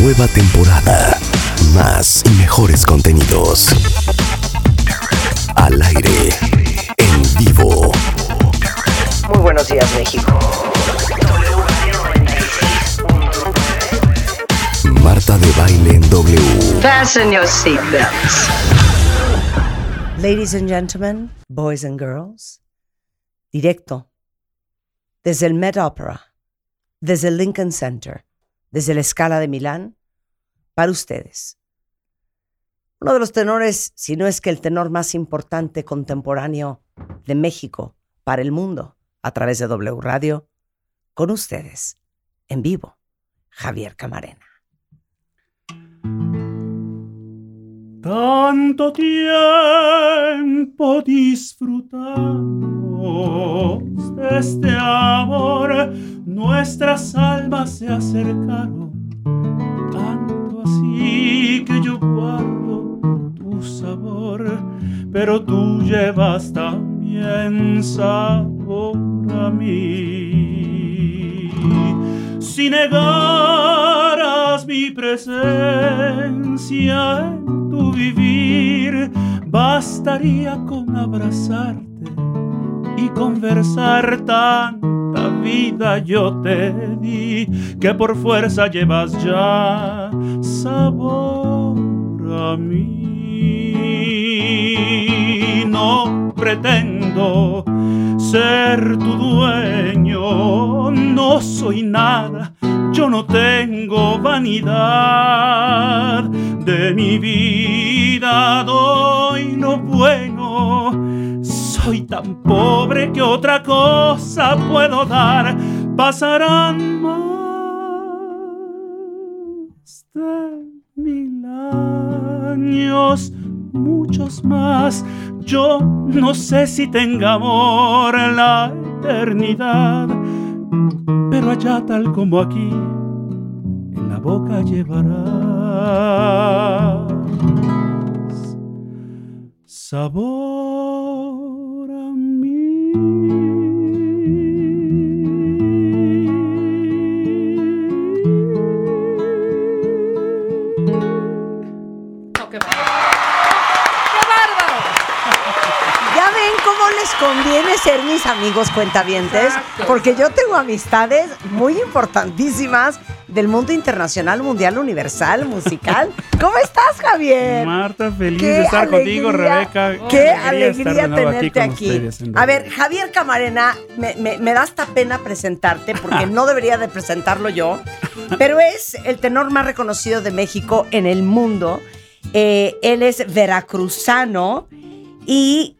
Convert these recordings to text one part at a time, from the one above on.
Nueva temporada. Más y mejores contenidos. Al aire. En vivo. Muy buenos días, México. Marta de baile en W. Fasten your seatbelts. Ladies and gentlemen, boys and girls, directo desde el Met Opera, desde el Lincoln Center, desde la Escala de Milán, para ustedes. Uno de los tenores, si no es que el tenor más importante contemporáneo de México para el mundo, a través de W Radio, con ustedes, en vivo, Javier Camarena. Tanto tiempo disfrutamos de este amor, nuestras almas se acercaron, tanto así que yo guardo tu sabor, pero tú llevas también sabor a mí. Si mi presencia en tu vivir, bastaría con abrazarte y conversar tanta vida yo te di que por fuerza llevas ya sabor a mí. No pretendo ser tu dueño, no soy nada, yo no tengo vanidad. De mi vida doy lo bueno, soy tan pobre que otra cosa puedo dar. Pasarán más de mil años, muchos más. Yo no sé si tenga amor en la eternidad, pero allá tal como aquí, en la boca llevarás sabor ser mis amigos cuentavientes, porque yo tengo amistades muy importantísimas del mundo internacional, mundial, universal, musical. ¿Cómo estás, Javier? Marta, feliz Qué de estar contigo, Rebeca. Qué alegría tenerte aquí. ustedes A ver, Javier Camarena, me, me- me da hasta pena presentarte porque no debería de presentarlo yo, pero es el tenor más reconocido de México en el mundo. Eh, él es veracruzano y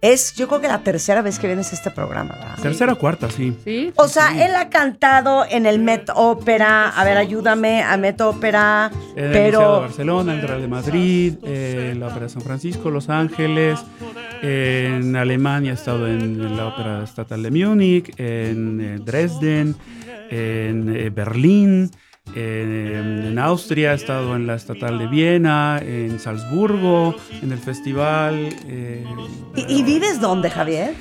es, yo creo que la tercera vez que vienes a este programa, ¿verdad? Tercera o cuarta, sí. Sí. O sea, él ha cantado en el Met Opera, a ver, ayúdame, a Met Opera, el de pero... Barcelona, en el Real de Madrid, en la Ópera de San Francisco, Los Ángeles, en Alemania he estado en la Ópera Estatal de Múnich, en eh, Dresden, en eh, Berlín, en, en Austria he estado en la Estatal de Viena, en Salzburgo, en el festival. eh, ¿Y, y vives dónde, Javier?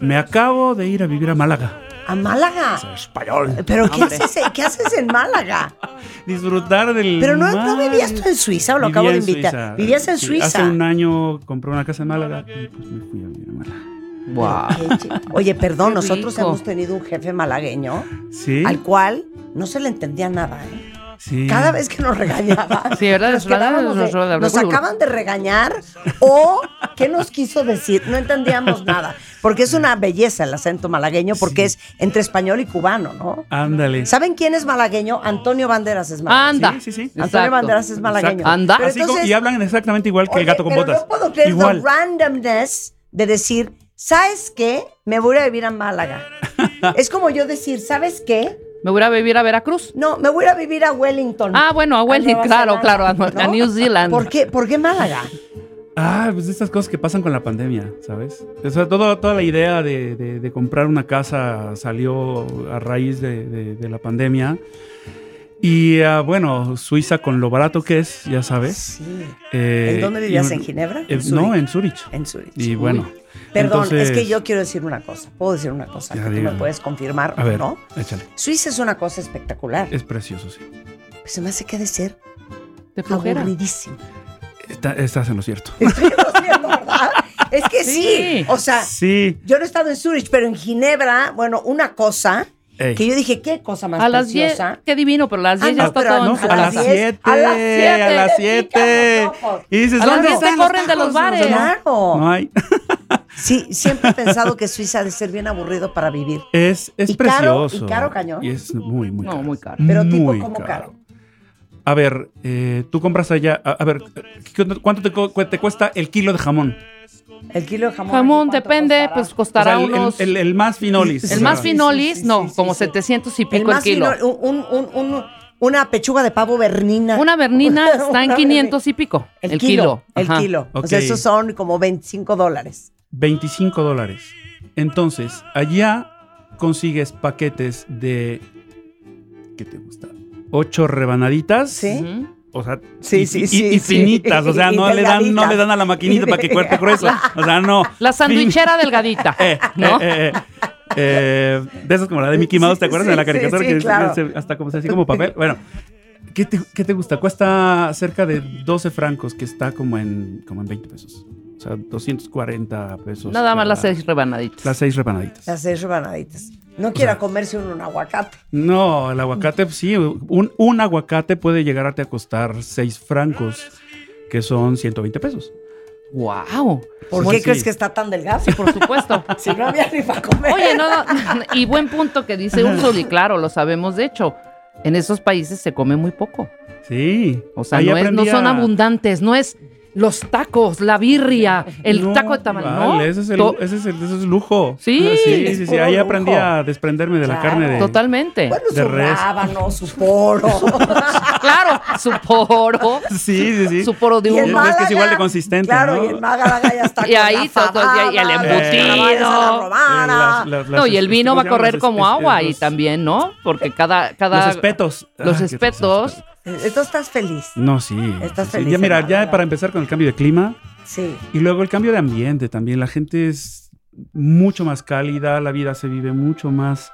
me acabo de ir a vivir a Málaga. A Málaga. Español. ¿Pero qué haces, qué haces en Málaga? Disfrutar del Pero no, vivías tú en Suiza, o lo Vivía acabo de invitar. Suiza. Vivías en Sí, Suiza. Hace un año compré una casa en Málaga y pues me fui a vivir a Málaga. Wow. Oye, perdón, nosotros hemos tenido un jefe malagueño Sí. al cual no se le entendía nada. ¿eh? Sí. Cada vez que nos regañaba, Sí, ¿verdad? nos, quedábamos de- nos- acaban de regañar o qué nos quiso decir. No entendíamos nada. Porque es una belleza el acento malagueño, porque es entre español y cubano, ¿no? Ándale. ¿Saben quién es malagueño? Antonio Banderas es malagueño. Anda. Sí, sí, sí. Antonio Exacto. Banderas es malagueño. Exacto. Anda. Pero Así como- entonces- y hablan exactamente igual que el gato con pero botas. No puedo creer igual. la randomness de decir, ¿sabes qué? Me voy a vivir a Málaga. es como yo decir, ¿sabes qué? Me voy a vivir a Veracruz. No, me voy a vivir a Wellington. Ah, bueno, a Wellington, Nueva claro, Zelanda, claro, a. New Zealand. ¿Por qué, ¿Por qué Málaga? Ah, pues estas cosas que pasan con la pandemia, ¿sabes? O sea, todo- toda la idea de, de- de comprar una casa salió a raíz de, de- de la pandemia. Y ah, bueno, Suiza con lo barato que es, ya sabes. Sí. eh, ¿En dónde vivías? ¿En Ginebra? eh, ¿En Zúrich? no, en Zurich. En Zurich. Y bueno. Perdón, entonces- es que yo quiero decir una cosa. ¿Puedo decir una cosa? Ya, que tú me puedes confirmar A ver, no. échale. Suiza es una cosa espectacular. Es precioso, sí. Pues se me hace que ha de ser De flojera. aburridísimo. Está- estás en lo cierto. Estoy haciendo, ¿verdad? Es que sí. Sí. O sea, Sí. yo no he estado en Zurich, pero en Ginebra, bueno, una cosa Ey. que yo dije, ¿qué cosa más A las 10, preciosa? qué divino, pero a las 10 Ah, ya no, está pero todo no, a a las las casa. 10, 7, a las a las 7. siete. Y dices, A las ¿dónde 10 están los corren de los bares. Claro. No hay. Sí, siempre he pensado que Suiza ha de ser bien aburrido para vivir. Es, es Y caro, precioso. y caro cañón. Y es muy, muy No, caro. muy caro. Pero tipo, Muy ¿cómo caro? A ver, eh, tú compras allá. A, a ver, ¿qué- ¿cuánto te, cu- te cuesta el kilo de jamón? El kilo de jamón. Jamón ¿aquí cuánto depende, costará? pues O costará sea, el, unos... el- el- el más finolis. el más sí, finolis, sí, no, sí, sí, como sí. 700 y pico el, más kilo. un, un- un- un- una pechuga de pavo bernina. Una bernina está en Una 500 y pico. El, kilo. El Ajá. kilo. O sea, esos son como 25 dólares. 25 dólares. Entonces, allá consigues paquetes de. ¿Qué te gusta? Ocho rebanaditas. Sí. O sea, Sí, y, sí, y- sí, y sí. finitas. O sea, Y no le, dan, no le dan a la maquinita para que cuerte grueso. O sea, no. La sandwichera delgadita, Eh, ¿no? eh, eh, eh, eh, de esas como la de Mickey Mouse, ¿te acuerdas sí, de la caricatura? sí, que claro. se- hasta como, así como papel. Bueno, ¿qué te, qué te gusta? Cuesta cerca de 12 francos, que está como en, como en 20 pesos. O sea, 240 pesos. Nada más las seis rebanaditas. Las seis rebanaditas. Las seis rebanaditas. No quiera comerse uno un aguacate. No, el aguacate, pues sí, un, un aguacate puede llegarte a costar 6 francos, que son 120 pesos. ¡Wow! ¿Por Pues qué sí. crees que está tan delgado? Sí, por supuesto. Si no había ni para comer. Oye, no, no, y buen punto que dice Úrsula, y claro, lo sabemos de hecho. En esos países se come muy poco. Sí. O sea, no, es- no son abundantes, no es los tacos, la birria, el No, taco de tamal, ¿no? ese es el, ese es el, ese es lujo. Sí, Ah, sí, sí, sí. Ahí lujo. aprendí a desprenderme de la carne de. Totalmente. Bueno, de su res. rábano, su poro. Claro, su poro, Sí, sí, sí. su poro de un... es que es igual de consistente, Claro, ¿no? y en Málaga ya está Y ahí todo, y- el fabada, embutido. la. Las- las- No, y el vino va a ¿cómo se correr como agua y los- también, ¿no? Porque cada... cada Los espetos. Los Ah, espetos. Entonces estás feliz. No, sí. Estás sí, feliz Ya, mira, ya para empezar con el cambio de clima Sí. y luego el cambio de ambiente también. La gente es mucho más cálida, la vida se vive mucho más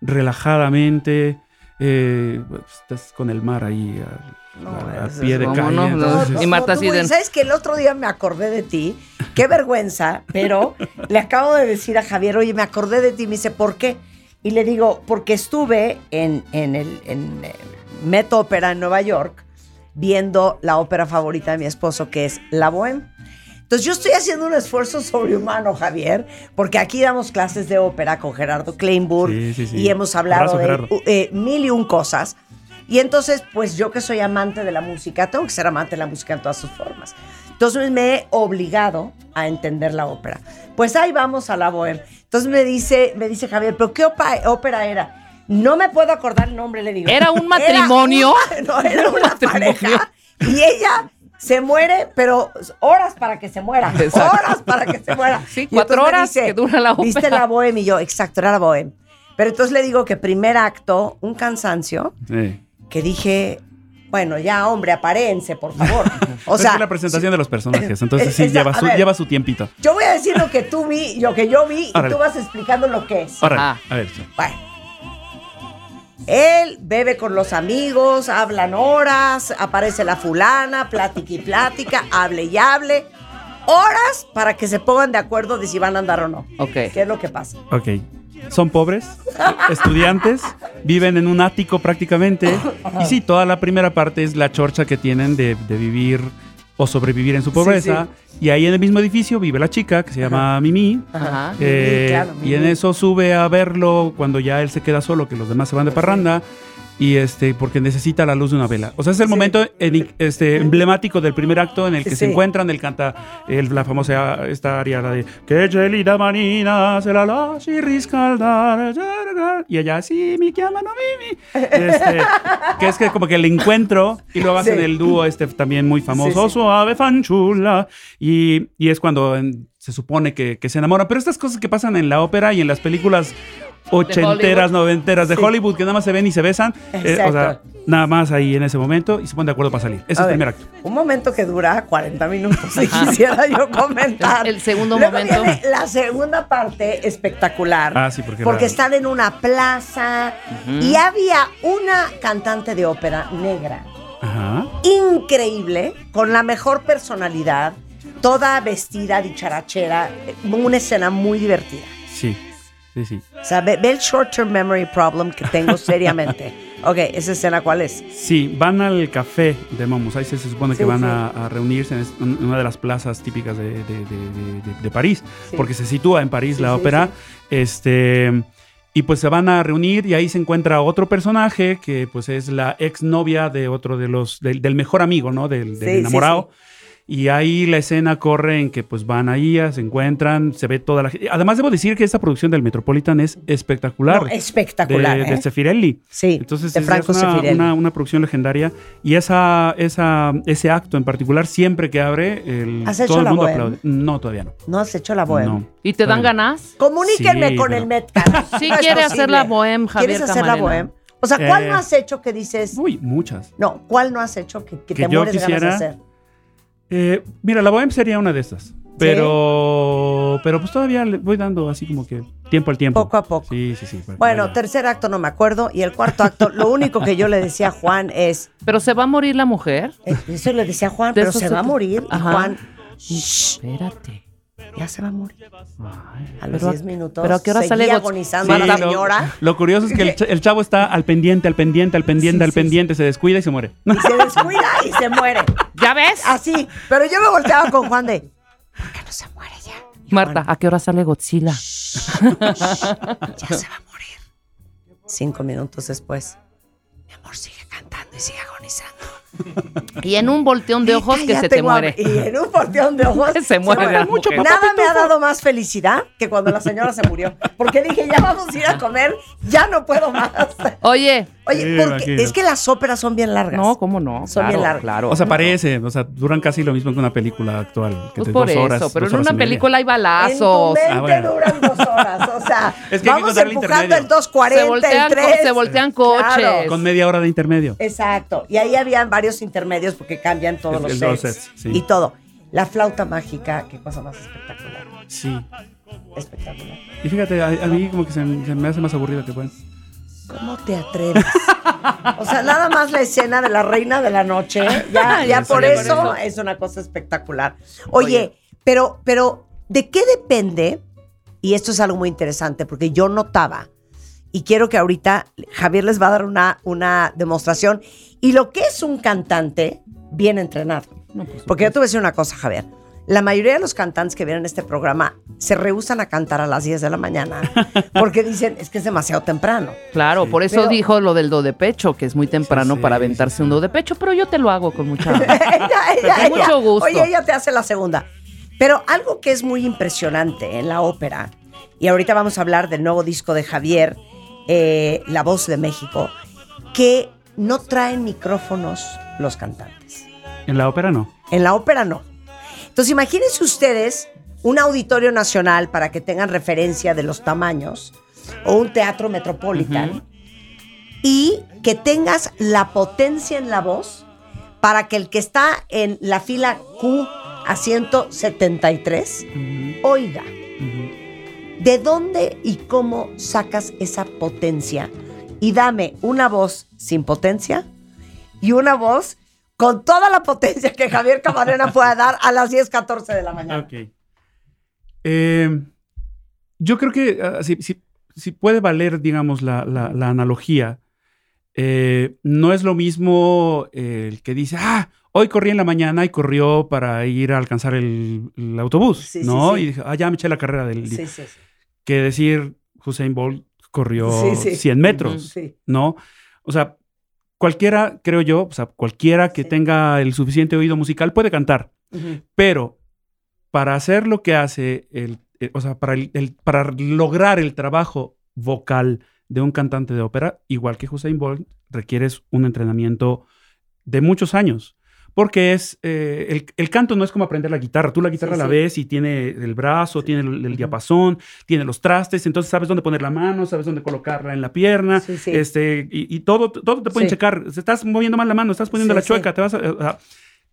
relajadamente. eh, pues, estás con el mar ahí a, No, a- a pie es de calle. no, entonces- no, Y tú, así de- ¿Sabes que el otro día me acordé de ti? Qué vergüenza, pero le acabo de decir a Javier, oye, me acordé de ti. Y me dice, ¿por qué? Y le digo, porque estuve en, en el en, eh, Met Opera en Nueva York viendo la ópera favorita de mi esposo, que es La Bohème. Entonces yo estoy haciendo un esfuerzo sobrehumano, Javier, porque aquí damos clases de ópera con Gerardo Kleinburg Sí, sí, sí. y hemos hablado Abrazo, de uh, eh, mil y un cosas. Y entonces, pues yo que soy amante de la música, tengo que ser amante de la música en todas sus formas. Entonces me he obligado a entender la ópera. Pues ahí vamos a la bohème. Entonces me dice, me dice Javier, ¿pero qué ópera era? No me puedo acordar el nombre, le digo. ¿Era un matrimonio? Era un- no, era una matrimonio. pareja. Y ella se muere, pero horas para que se muera. Exacto. Horas para que se muera. Sí, Y cuatro horas que dura la ¿Viste ópera?" la bohème? Y yo, exacto, era la bohème. Pero entonces le digo que primer acto, un cansancio, Sí. que dije, bueno, ya, hombre, apárense, por favor. O Es sea, que la presentación de los personajes, entonces sí Esa- lleva su, ver. lleva su tiempito. yo voy a decir lo que tú vi, lo que yo vi, y tú vas explicando lo que es. Ahora, Ajá. a ver. sí. Bueno. Él bebe con los amigos, hablan horas, aparece la fulana, plática y plática, hable y hable. Horas para que se pongan de acuerdo de si van a andar o no. Ok. ¿Qué es lo que pasa? Ok. Son pobres, estudiantes, viven en un ático prácticamente. Y sí, toda la primera parte es la chorcha que tienen de, de vivir o sobrevivir en su pobreza. Y ahí en el mismo edificio vive la chica que se llama Mimi. Ajá. Eh, claro, y en eso sube a verlo cuando ya él se queda solo, que los demás se van de parranda. Y este porque necesita la luz de una vela. O sea, es el Sí. momento en- este, emblemático del primer acto en el que se encuentran, él canta el- la famosa esta aria la de que gelida manina se la lasci riscaldare y allá sí mi chiamano Mimi este, que es que como que el encuentro y luego hacen Sí. el dúo este también muy famoso suave fanchula y, y es cuando en- se supone que, que se enamoran pero estas cosas que pasan en la ópera y en las películas ochenteras, noventeras de Sí. Hollywood que nada más se ven y se besan eh, o sea Exacto. nada más ahí en ese momento y se ponen de acuerdo para salir ese es el primer acto Un momento que dura 40 minutos, si quisiera yo comentar. El- segundo Luego momento. viene la segunda parte espectacular. Ah, sí, porque Porque la- están en una plaza y había una cantante de ópera negra ajá increíble, con la mejor personalidad, toda vestida dicharachera, una escena muy divertida. sí sí sí O sea, ve, ve el short-term memory problem que tengo seriamente. ok, esa escena, ¿cuál es? Sí, van al café de Momus. Ahí se, se supone que Sí, van sí. a, a reunirse en una de las plazas típicas de, de- de- de- de- de París, Sí. porque se sitúa en París la ópera. Este. Y pues se van a reunir y ahí se encuentra otro personaje que pues es la exnovia de otro de los, del, del mejor amigo, ¿no? Del, del enamorado. Y ahí la escena corre en que pues van ahí, se encuentran, se ve toda la gente. Además debo decir que esta producción del Metropolitan es espectacular. No, espectacular. de, ¿eh? de. Sí, Entonces de es- Franco es una, Zeffirelli. una- una producción legendaria y esa, esa, ese acto en particular, siempre que abre, el, ¿Has hecho todo el la mundo bohème? aplaude. No, todavía no. No has hecho la bohème. No. ¿Y te dan ganas? Comuníquenme Sí, con pero- el Metcalf. Sí No quiere hacer la bohème, Javier ¿Quieres hacer la bohème? O sea, ¿cuál Eh, no has hecho que dices, Uy, muchas. no, cuál no has hecho que, que Que te mueres de ganas de quisiera- hacer? Eh, mira, la Bohem sería una de estas. Pero, pero pues todavía le voy dando así como que tiempo al tiempo. Poco a poco. Sí, sí, sí. Bueno, vaya. tercer acto no me acuerdo y el cuarto acto, lo único que yo le decía a Juan es, ¿Pero se va a morir la mujer? eh, eso le decía a Juan, pero se se va a morir. Ajá. Juan, "Shh, Espérate. Ya se va a morir. Ay, A los pero 10 minutos ¿Pero a qué hora sale agonizando Sí, la Marta, lo- señora Lo, curioso es que el, ch- el chavo está al pendiente, al pendiente, al pendiente, Sí, al sí, pendiente, se descuida y se muere. y se descuida y se muere. ¿Ya ves? Así. Pero yo me volteaba con Juan de, ¿por qué no se muere ya? Y Marta, Juan, ¿a qué hora sale Godzilla? ya se va a morir. Cinco minutos después, mi amor sigue cantando y sigue agonizando. Y en un volteón de ojos que se te muere. Y en un volteón de ojos Se muere mucho. Nada me ha dado más felicidad que cuando la señora se murió. Porque dije, ya vamos a ir a comer, ya no puedo más. Oye, Oye, Sí, porque es que las óperas son bien largas. no, ¿cómo no? Son claro, bien largas. claro. O sea, parece, o sea, duran casi lo mismo que una película actual. Que Pues por dos eso, horas, pero dos en una película hay En tu balazos. mente Ah, bueno. duran dos horas. O sea, vamos empujando el 240, Se voltean, el co- 3. se voltean coches. Claro. Con media hora de intermedio. Exacto. Y ahí habían varios intermedios porque cambian todos los los sets, sí. Y todo. La flauta mágica, qué cosa más espectacular. Sí. Espectacular. Y fíjate, a, a mí como que se, se me hace más aburrido que bueno. ¿Cómo te atreves? O sea, nada más la escena de la reina de la noche, ya, ya sí, eso por eso. es una cosa espectacular. Oye, Oye. pero, pero, ¿de qué depende? Y esto es algo muy interesante porque yo notaba, y quiero que ahorita Javier les va a dar una, una demostración, y lo que es un cantante bien entrenado. No, pues, Porque yo te voy a decir una cosa, Javier. La mayoría de los cantantes que vienen a este programa se rehusan a cantar a las 10 de la mañana porque dicen es que es demasiado temprano. Claro, Sí. por eso Pero- dijo lo del do de pecho, que es muy temprano Sí, para aventarse sí. un do de pecho, pero yo te lo hago con mucha... ella, ella, Con mucho gusto. Oye, ella te hace la segunda. Pero algo que es muy impresionante en la ópera, y ahorita vamos a hablar del nuevo disco de Javier, eh, La Voz de México, que no traen micrófonos los cantantes. En la ópera no. En la ópera no. Entonces imagínense ustedes un auditorio nacional para que tengan referencia de los tamaños, o un teatro metropolitan, y que tengas la potencia en la voz para que el que está en la fila Q a 173 oiga. ¿De dónde y cómo sacas esa potencia? Y dame una voz sin potencia y una voz con toda la potencia que Javier Camarena pueda dar a las 10, 14 de la mañana. Ok. Eh, yo creo que ah, si, si- si puede valer, digamos, la, la- la analogía, eh, no es lo mismo eh, el que dice, ah, hoy corrí en la mañana y corrió para ir a alcanzar el, el autobús, Sí, ¿no? sí. Y dije, ah, ya me eché la carrera del día. Sí, sí, sí. Que decir, Usain Bolt corrió Sí, sí. 100 metros, Sí. ¿no? O sea, cualquiera, creo yo, o sea, cualquiera que tenga el suficiente oído musical puede cantar, pero para hacer lo que hace, el, eh, o sea, para, el- el- para lograr el trabajo vocal de un cantante de ópera, igual que Hussein Bolt, requieres un entrenamiento de muchos años. Porque es, eh, el, el canto no es como aprender la guitarra. Tú la guitarra Sí, la sí. ves y tiene el brazo, tiene el, el diapasón, tiene los trastes, entonces sabes dónde poner la mano, sabes dónde colocarla en la pierna, Sí, sí. este, y, y todo, todo te pueden Sí. checar. Estás moviendo mal la mano, estás poniendo Sí, la chueca, sí. te vas a... a-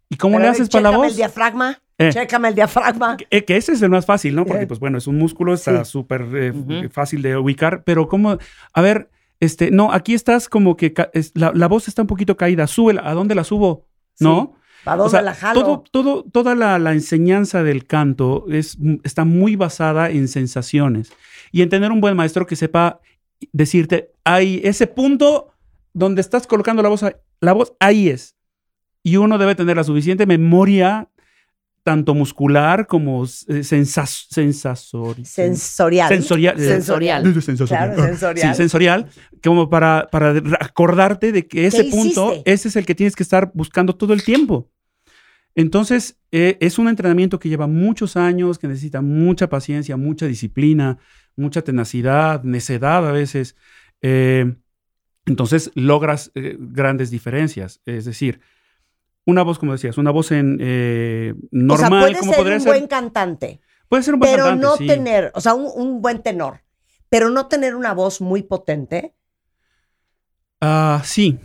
¿Y cómo Pero le haces para la voz? el diafragma. Eh. Chécame el diafragma. Eh, que ese es el más fácil, ¿no? Porque, Eh. pues bueno, es un músculo, está Sí. súper eh, Ujú. fácil de ubicar, pero como, a ver, este, no, aquí estás como que es- la, la voz está un poquito caída, súbela, ¿a dónde la subo? ¿No? ¿Para dónde O sea, la jalo? todo, todo, toda la, la enseñanza del canto es, está muy basada en sensaciones y en tener un buen maestro que sepa decirte, hay ese punto donde estás colocando la voz, la voz ahí es. Y uno debe tener la suficiente memoria, tanto muscular como eh, sensas, sensasori- Sensorial. sensorial. eh, Sensorial. sensorial. Claro, sensorial. Sí, sensorial, como para, para acordarte de que ese punto, hiciste? ese es el que tienes que estar buscando todo el tiempo. Entonces, eh, es un entrenamiento que lleva muchos años, que necesita mucha paciencia, mucha disciplina, mucha tenacidad, necedad a veces. Eh, entonces, logras eh, grandes diferencias. Es decir, una voz, como decías, una voz en eh, o sea, normal, puede como ser un ser. buen cantante, puede ser un buen pero cantante, no sí. tener, o sea, un, un buen tenor, pero no tener una voz muy potente. Ah, sí,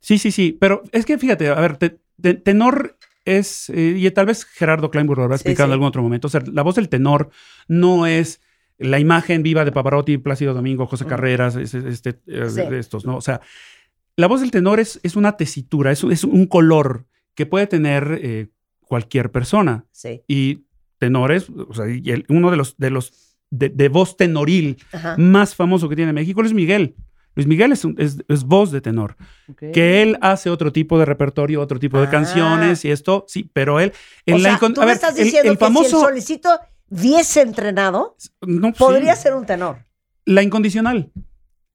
sí, sí, sí, pero es que fíjate, a ver, te- te- tenor es, eh, y tal vez Gerardo Kleinburg lo habrá Sí, explicado en algún otro momento, o sea, la voz del tenor no es la imagen viva de Pavarotti, Plácido Domingo, José. Carreras, es- es- este, eh, estos, ¿no? O sea, la voz del tenor es, es una tesitura, es, es un color que puede tener eh, cualquier persona. Sí. Y tenores, o sea, y el- uno de los, de los, de, de voz tenoril Ajá. más famoso que tiene México es Luis Miguel. Luis Miguel es, un- es- es voz de tenor. Que él hace otro tipo de repertorio, otro tipo de Ah. canciones y esto, sí, pero él. En o la sea, incon- tú a me ver, estás el- diciendo el, que si famoso. el solicito viese entrenado, no, sí, podría ser un tenor. La incondicional.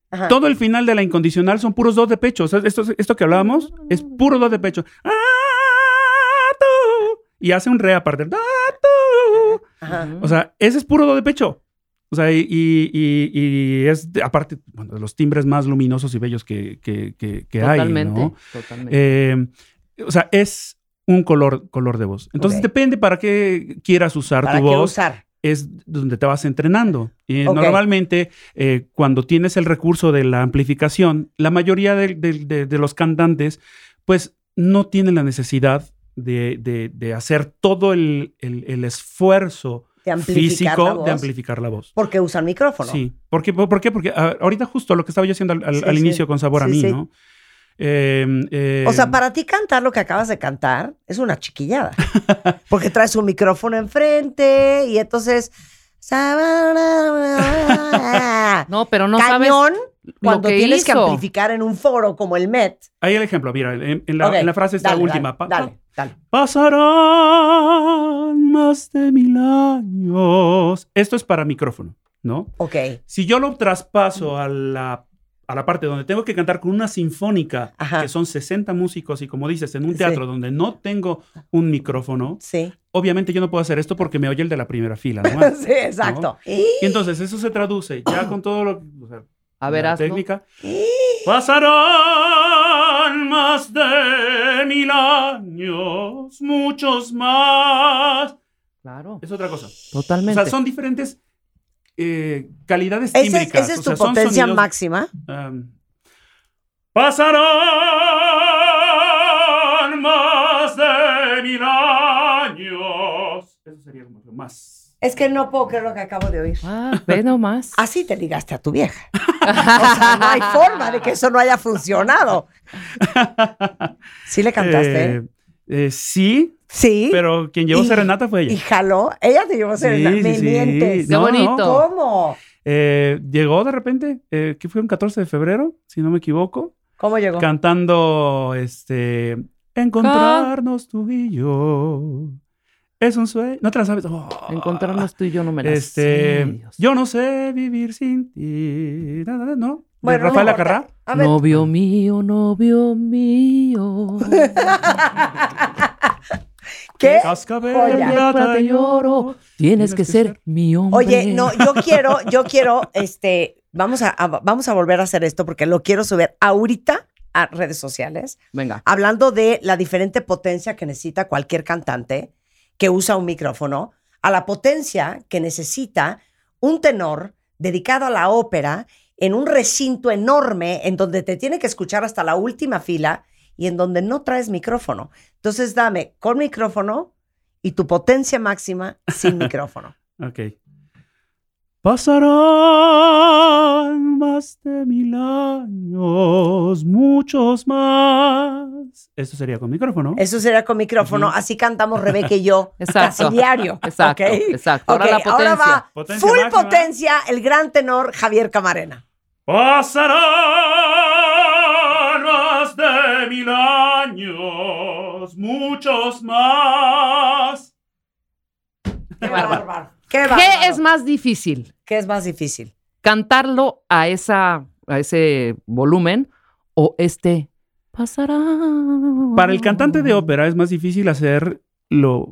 Ajá. Todo el final de la incondicional son puros dos de pecho. O sea, esto, esto que hablábamos es puro dos de pecho. Ah. Y hace un re aparte. Ajá. O sea, ese es puro do de pecho. O sea, y, y- y- y es, de- aparte, bueno, de los timbres más luminosos y bellos que, que- que- que hay, Totalmente. ¿no? Totalmente. Eh, o sea, es un color, color de voz. Entonces, depende para qué quieras usar ¿Para tu qué voz, usar? es donde te vas entrenando. Y normalmente, eh, cuando tienes el recurso de la amplificación, la mayoría de- de los cantantes, pues, no tienen la necesidad de, de- de hacer todo el, el- el esfuerzo De físico voz. de amplificar la voz. Porque usan micrófono. Sí. ¿Por qué? ¿Por qué? Porque ah, ahorita justo lo que estaba yo haciendo al, al- Sí, al sí. inicio con Sabor a mí, sí. ¿no? Eh, eh, O sea, para ti cantar lo que acabas de cantar es una chiquillada. Porque traes un micrófono enfrente y entonces. no, pero no sabes. Cañón cuando que tienes que amplificar en un foro como el Met. Ahí el ejemplo, mira, en, en la, Ok, en la frase esta dale, última. Dale, dale, dale. Pasarán más de mil años. Esto es para micrófono, ¿no? Ok. Si yo lo traspaso a la, a la parte donde tengo que cantar con una sinfónica, Ajá. que son 60 músicos, y como dices, en un Sí. teatro donde no tengo un micrófono, Sí. obviamente yo no puedo hacer esto porque me oye el de la primera fila, ¿no? Sí, exacto. Y entonces eso se traduce ya con todo lo o sea, A ver, la hazlo. técnica. Pasarán más de mil años, muchos más. Claro. Es otra cosa. O Totalmente. sea, son diferentes eh, calidades Esa es, tímbricas. esa es o tu sea, potencia sonidos, máxima. um, pasarán más de mil años. Eso sería como lo más. Es que no puedo creer lo que acabo de oír. Ah, ve nomás. Así te ligaste a tu vieja. O sea, no hay forma de que eso no haya funcionado. ¿Sí le cantaste? Eh, eh, sí, sí. pero quien llevó Y- serenata fue ella. Y jaló. Ella te llevó serenata. Sí, Me sí, mientes. Qué No, no, bonito. ¿Cómo? Eh, llegó de repente, eh, que fue un 14 de febrero, si no me equivoco, ¿Cómo llegó? cantando este Encontrarnos tú y yo. Es un sueño. ¿No te la sabes? Oh. Encontrarnos tú y yo no me las Este, sé, Dios. yo no sé vivir sin ti. ¿No? Bueno, no Rafael. Acarrá? Novio mío, novio mío. ¿qué? Cascabel, Te y lloro. Tienes que ser mi hombre. Oye, no, yo quiero, yo quiero, este, vamos a, a- vamos a volver a hacer esto porque lo quiero subir ahorita a redes sociales, Venga. hablando de la diferente potencia que necesita cualquier cantante que usa un micrófono, a la potencia que necesita un tenor dedicado a la ópera en un recinto enorme en donde te tiene que escuchar hasta la última fila y en donde no traes micrófono. Entonces dame con micrófono y tu potencia máxima sin micrófono. Ok. Pasarán más de mil años, muchos más. Esto sería con micrófono. Eso sería con micrófono, así cantamos Rebeca y yo Exacto. casi diario. Exacto, exacto. Ahora la potencia. va Potencia full máxima. potencia el gran tenor Javier Camarena. Pasarán más de mil años, muchos más. Qué bárbaro. Qué bárbaro. ¿Qué es más difícil? ¿Qué es más difícil? ¿Cantarlo a, esa, a ese volumen o este pasará? Para el cantante de ópera es más difícil hacer lo,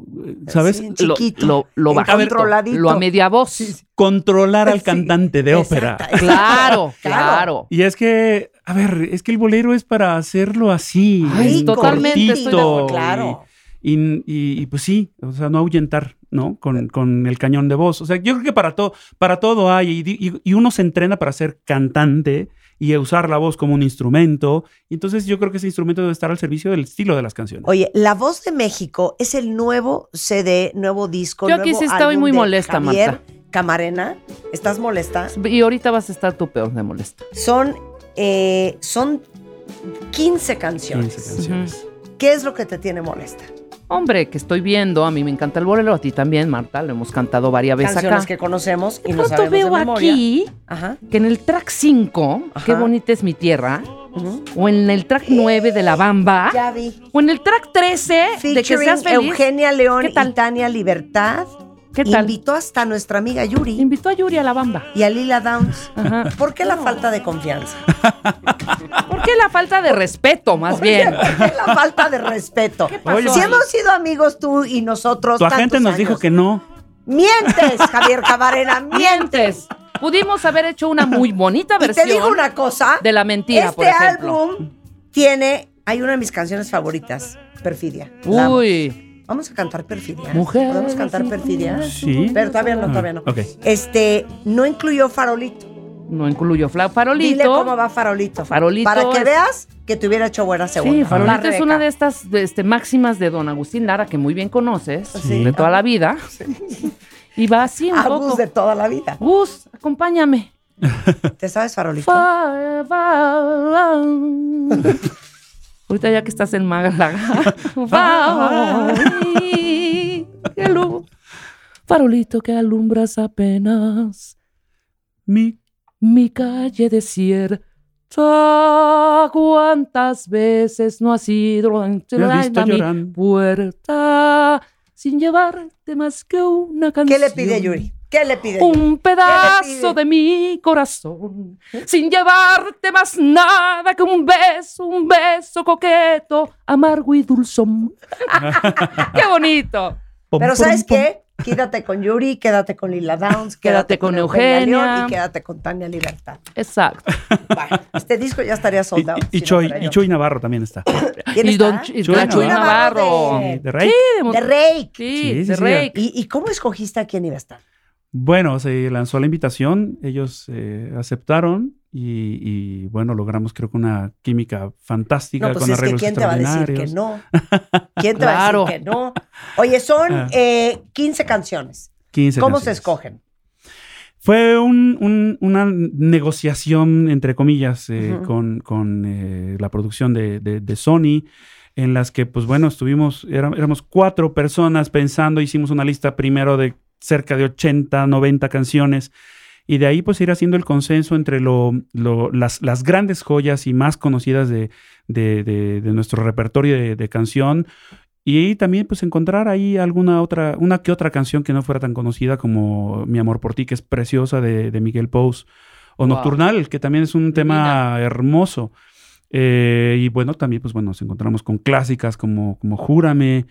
¿sabes? Sí, Lo, chiquito. lo, lo bajito, controladito. lo a media voz. Sí, sí. Controlar al Sí, cantante de ópera. Claro, Claro. Y es que, a ver, es que el bolero es para hacerlo así. Ay, en totalmente, estoy de acuerdo. Claro. Y, y- y, pues sí, o sea, no ahuyentar, ¿no? Con, con el cañón de voz. O sea, yo creo que para, todo para todo hay. Y, y- y uno se entrena para ser cantante y usar la voz como un instrumento. Y entonces yo creo que ese instrumento debe estar al servicio del estilo de las canciones. Oye, La Voz de México es el nuevo CD, nuevo disco, Yo aquí nuevo sí estoy muy molesta, Javier Marta. Camarena. ¿Estás molesta? Y ahorita vas a estar tú peor de molesta. Son, eh, son 15 canciones. 15 canciones. ¿Qué es lo que te tiene molesta? Hombre, que estoy viendo, a mí me encanta el bolero, a ti también, Marta, lo hemos cantado varias veces Canciones acá. que conocemos y De no sabemos veo de memoria. aquí Ajá. que en el track 5, qué bonita es mi tierra, o en el track 9 de La Bamba, Ya vi. o en el track 13 de que Featuring seas feliz. Eugenia León y Tania Libertad. ¿Qué tal? Invitó hasta a nuestra amiga Yuri Invitó a Yuri a La Bamba. y a Lila Downs. Ajá. ¿Por qué la falta de confianza? ¿Por qué la falta de respeto, más bien? ¿Por qué la falta de respeto? pasó si hemos sido amigos tú y nosotros. Tu agente nos dijo que no. Mientes, Javier Camarena, mientes. Pudimos haber hecho una muy bonita Y te versión digo una cosa. de la mentira, este por ejemplo. álbum tiene. Hay una de mis canciones favoritas, Perfidia. Uy, Vamos a cantar Perfidia. Mujer ¿Podemos cantar Perfidia? Sí. Pero todavía no, Ah, todavía no. ok. Este, no incluyó Farolito. No incluyo farolito. Dile cómo va Farolito. Farolito Para que es- veas que te hubiera hecho buena segunda. Sí, Farolito es una de estas este, máximas de don Agustín Lara que muy bien conoces, Sí. de toda la vida. Y va así un Agus poco. de toda la vida. Gus, acompáñame. ¿Te sabes Farolito? Fa- fa- Ahorita ya que estás en Málaga. Farolito que alumbras apenas Mi mi calle desierta. ¿Cuántas veces no has ido a mi llorando. puerta sin llevarte más que una ¿Qué canción? le pide Yuri? ¿Qué le pide Yuri? Un ¿Qué pedazo pide? de mi corazón, sin llevarte más nada que un beso, un beso coqueto, amargo y dulzón. ¡Qué bonito! Pero ¿sabes qué? Quédate con Yuri, quédate con Lila Downs, Quédate con Eugenia. León y quédate con Tania Libertad. Exacto. Bueno, este disco ya estaría Y, soldado. y- y Choy, y Choy Navarro también está. ¿Quién y está? don Ch- y Chuy la Chuy Navarro Navarro. de- ¿De Rey? Sí, de, Rake. sí, Sí, sí, de sí. Rake. ¿Y, y cómo escogiste a quién iba a estar? Bueno, se lanzó la invitación, ellos eh, aceptaron y, y, bueno, logramos creo que una química fantástica No, pues con es que ¿quién te va a decir que no? ¿Quién te Claro. va a decir que no? Oye, son Ah. eh, 15 canciones. 15 ¿Cómo se escogen? Fue un- un- una negociación, entre comillas, eh, Ujú. con, con, eh, la producción de, de- de Sony, en las que, pues bueno, estuvimos, éramos cuatro personas pensando, hicimos una lista primero de cerca de 80, 90 canciones, y de ahí pues ir haciendo el consenso entre lo, lo- las, las grandes joyas y más conocidas de, de- de- de nuestro repertorio de, canción, y también pues encontrar ahí alguna otra, una que otra canción que no fuera tan conocida como Mi amor por ti, que es preciosa de, Miguel Pous, o Wow. Nocturnal, que también es un tema hermoso. Eh, y bueno, también pues bueno, nos encontramos con clásicas como, como Júrame,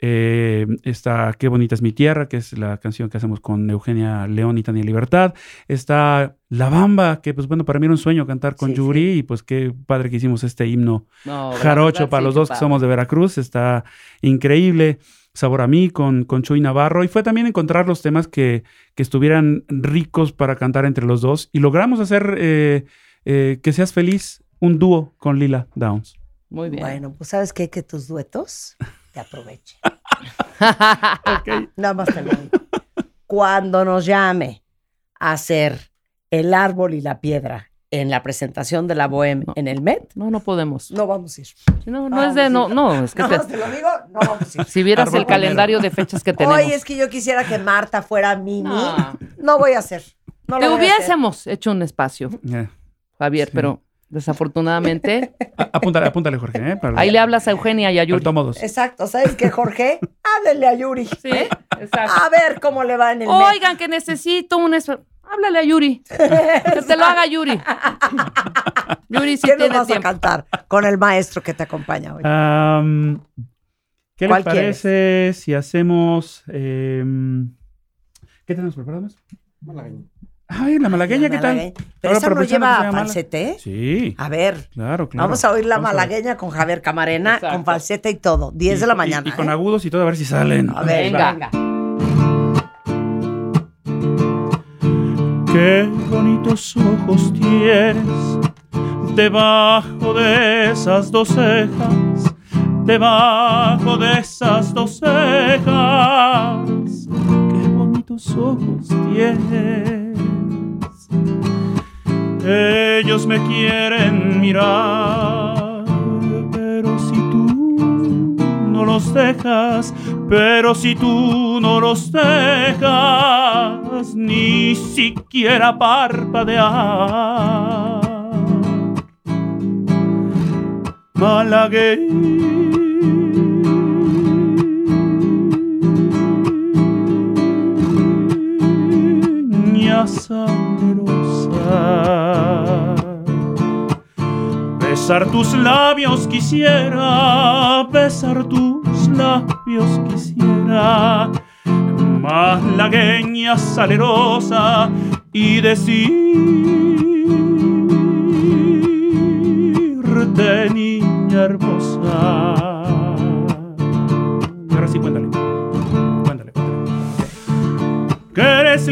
eh, está Qué bonita es mi tierra, que es la canción que hacemos con Eugenia León y Tania Libertad. Está La Bamba, que pues bueno, para mí era un sueño cantar con Sí, Yuri y pues qué padre que hicimos este himno No, jarocho verdad, para sí, los dos que somos de Veracruz. Está increíble. Sabor a mí con, con Chuy Navarro. Y fue también encontrar los temas que, que estuvieran ricos para cantar entre los dos. Y logramos hacer eh, eh, que seas feliz un dúo con Lila Downs. Muy bien. Bueno, pues sabes qué, que tus duetos te aprovechen. Ok. Nada más te lo digo. Cuando nos llame a hacer el árbol y la piedra en la presentación de la Bohème No. en el Met, No, no podemos. no vamos a ir. No, no es de, no, no, es que No, te- te lo digo, no vamos a ir. si vieras Árbol el calendario de fechas que tenemos. Hoy es que yo quisiera que Marta fuera Mimi. No. No voy a hacer. No lo Te voy a hacer. hubiésemos hecho un espacio, Javier, Sí. pero desafortunadamente a- apúntale, apúntale, Jorge. eh, para- ahí le hablas a Eugenia y a Yuri. tomo dos. Exacto. ¿Sabes qué, Jorge? Háblele a Yuri. Sí, exacto. A ver cómo le va en el. Oigan, que necesito un Háblale a Yuri. Que te lo haga Yuri. Yuri sí ¿Qué tiene vas a tiempo. cantar con el maestro que te acompaña hoy? Am, ¿Qué les ¿Cuál parece si hacemos... em, ¿Qué tenemos preparado más? Ay, la malagueña, ¿qué tal? Pero Ahora, esa no lleva falsete. Sí, A ver, claro, claro. vamos a oír la Vamos malagueña con Javier Camarena, Exacto. con falsete y todo. 10 de la Y- y- mañana. Y, con ¿eh? agudos y todo, a ver si salen. A ver, Venga. venga. Qué bonitos ojos tienes debajo de esas dos cejas, debajo de esas dos cejas. Qué bonitos ojos tienes. Ellos me quieren mirar, pero si tú no los dejas, pero si tú no los dejas, ni siquiera parpadear. Malagueña salerosa. Besar tus labios quisiera, besar tus labios quisiera, malagueña salerosa, y decirte, niña hermosa. Y ahora sí, cuéntale. Cuéntale, cuéntale. Que eres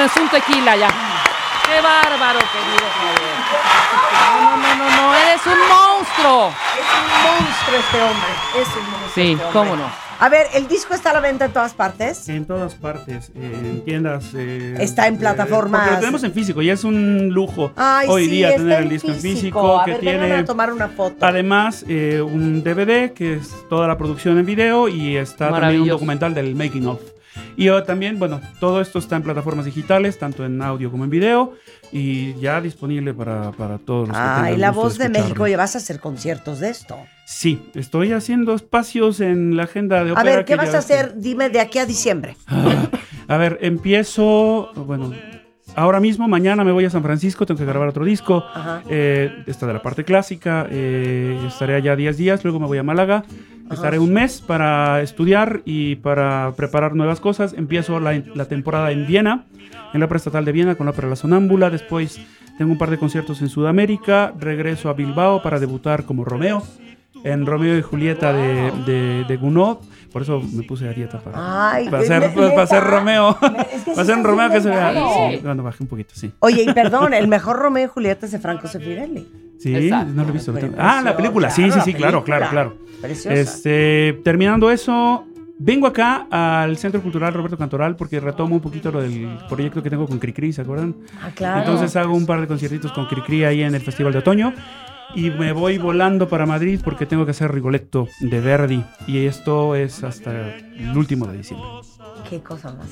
Échenos un tequila ya. Qué bárbaro, querido Javier. No, no, no, no, eres un monstruo. Es un monstruo este hombre. Es un monstruo. Sí, este cómo no. A ver, el disco está a la venta en todas partes. En todas partes, eh, en tiendas. eh, Está en eh, plataformas. porque lo tenemos en físico, ya es un lujo Ay, hoy sí, día tener en el disco físico. en físico, A que ver, tiene a tomar una foto. además eh, un DVD que es toda la producción en video y está también un documental del making of. Y eh, también, bueno, todo esto está en plataformas digitales, tanto en audio como en video, y ya disponible para, para todos los que Ay, tengan la voz de. México, ¿y vas a hacer conciertos de esto? Sí, estoy haciendo espacios en la agenda de A ópera. ver, que ¿qué vas a que- hacer? Dime de aquí a diciembre. A ver, empiezo, bueno, ahora mismo, mañana me voy a San Francisco, tengo que grabar otro disco. Eh, esta de la parte clásica, eh, estaré allá 10 días, luego me voy a Málaga. Estaré un mes para estudiar y para preparar nuevas cosas. Empiezo la, la temporada en Viena, en la Estatal de Viena con la ópera La Sonámbula. Después tengo un par de conciertos en Sudamérica, regreso a Bilbao para debutar como Romeo en Romeo y Julieta de, de, de Gounod. Por eso me puse a dieta para, Ay, para, ¿qué- ser, neta? para ser Romeo. Es que para un estás Romeo que se vea. Sí, bueno, bajé un poquito, sí. Oye, y perdón, el mejor Romeo y Julieta es de Franco Sefirelli. Sí, Exacto. no lo he visto. Pero Ah, la película. Sí, sí, sí, claro, claro, claro. Preciosa. Este, terminando eso, vengo acá al Centro Cultural Roberto Cantoral porque retomo un poquito lo del proyecto que tengo con Cricri, ¿se acuerdan? ah, claro. Entonces hago un par de conciertitos con Cricri ahí en el Festival de Otoño y me voy volando para Madrid porque tengo que hacer Rigoletto de Verdi y esto es hasta el último de diciembre. Qué cosa más.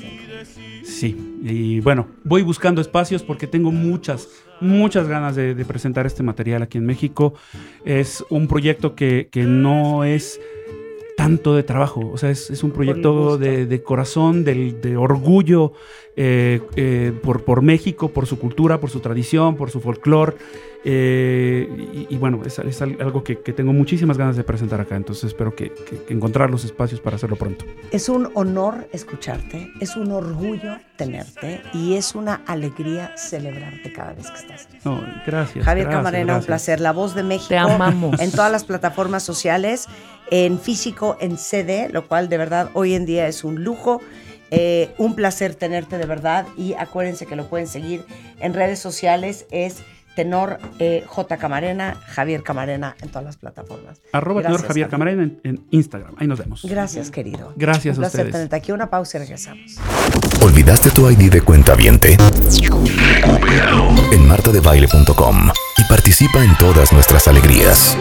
Sí, y bueno, voy buscando espacios porque tengo muchas, muchas ganas de, de presentar este material aquí en México. Es un proyecto que, que no es tanto de trabajo, o sea, es, es un proyecto de, de corazón, del- de, orgullo eh, eh, por, por México, por su cultura, por su tradición, por su folclore. Eh, y, y bueno, es, es al- algo que, que tengo muchísimas ganas de presentar acá, entonces espero que, que- que encontrar los espacios para hacerlo pronto. Es un honor escucharte, es un orgullo tenerte y es una alegría celebrarte cada vez que estás. aquí. No, gracias. Javier gracias, Camarena, un placer. La voz de México. Te amamos. En todas las plataformas sociales, en físico, en CD, lo cual de verdad hoy en día es un lujo. Eh, un placer tenerte de verdad y acuérdense que lo pueden seguir en redes sociales. Es tenor eh, J. Camarena, Javier Camarena en todas las plataformas. Arroba tenor Javier Camarena en, en Instagram. Ahí nos vemos. Gracias, querido. Gracias un a placer ustedes. tenerte aquí. Una pausa y regresamos. ¿Olvidaste tu ID de cuenta viente? En martadebaile.com y participa en todas nuestras alegrías.